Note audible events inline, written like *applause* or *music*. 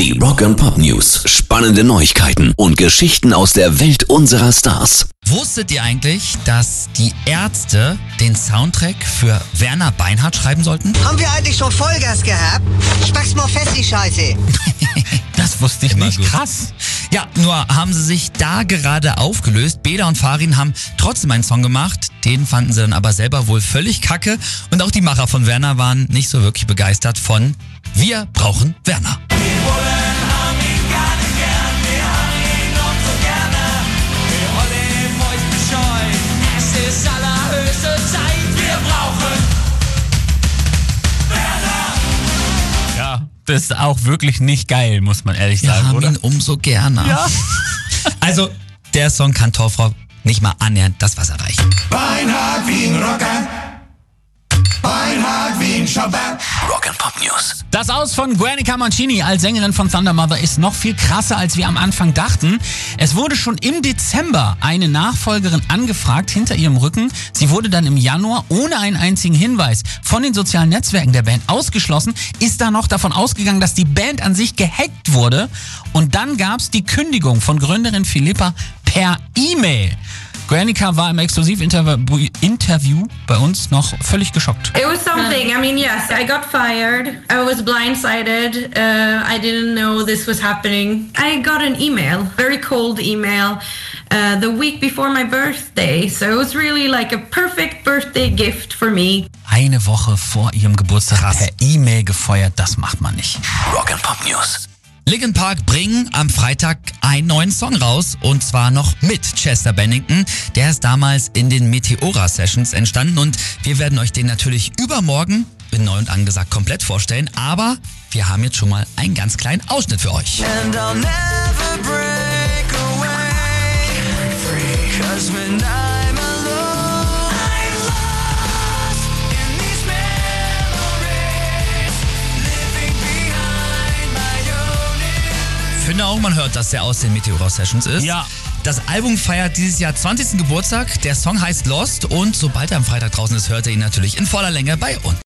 Die Rock and Pop News. Spannende Neuigkeiten und Geschichten aus der Welt unserer Stars. Wusstet ihr eigentlich, dass die Ärzte den Soundtrack für Werner Beinhardt schreiben sollten? Haben wir eigentlich schon Vollgas gehabt? Spack's mal fest, die Scheiße. *laughs* Das wusste ich Immer nicht. gut. Krass. Ja, nur haben sie sich da gerade aufgelöst. Bela und Farin haben trotzdem einen Song gemacht. Den fanden sie dann aber selber wohl völlig kacke. Und auch die Macher von Werner waren nicht so wirklich begeistert von Wir brauchen Werner. Ist auch wirklich nicht geil, muss man ehrlich Wir sagen, haben oder? ihn umso gerne. Ja. *laughs* Also, der Song kann Torfrau nicht mal annähernd das was erreichen. Beinhard wie ein Rocker. Beinhard wie ein Schopper. Rock and Pop News. Das Aus von Guernica Mancini als Sängerin von Thunder Mother ist noch viel krasser, als wir am Anfang dachten. Es wurde schon im Dezember eine Nachfolgerin angefragt hinter ihrem Rücken. Sie wurde dann im Januar ohne einen einzigen Hinweis von den sozialen Netzwerken der Band ausgeschlossen, ist da noch davon ausgegangen, dass die Band an sich gehackt wurde. Und dann gab es die Kündigung von Gründerin Philippa per E-Mail. Guernica war im Exklusivinterview Interview bei uns noch völlig geschockt. It was something. I mean, yes, I got fired. I was blindsided. Uh, I didn't know this was happening. I got an email, very cold email, uh, the week before my birthday. So it was really like a perfect birthday gift for me. eine Woche vor ihrem Geburtstag per E-Mail gefeuert. Das macht man nicht. Rock and Pop News. Linkin Park bringen am Freitag einen neuen Song raus und zwar noch mit Chester Bennington. Der ist damals in den Meteora Sessions entstanden und wir werden euch den natürlich übermorgen in neu und angesagt komplett vorstellen, aber wir haben jetzt schon mal einen ganz kleinen Ausschnitt für euch. And I'll never break Finde auch, man hört, dass der aus den Meteora Sessions ist. Ja. Das Album feiert dieses Jahr 20. Geburtstag. Der Song heißt Lost und sobald er am Freitag draußen ist, hört ihr ihn natürlich in voller Länge bei uns.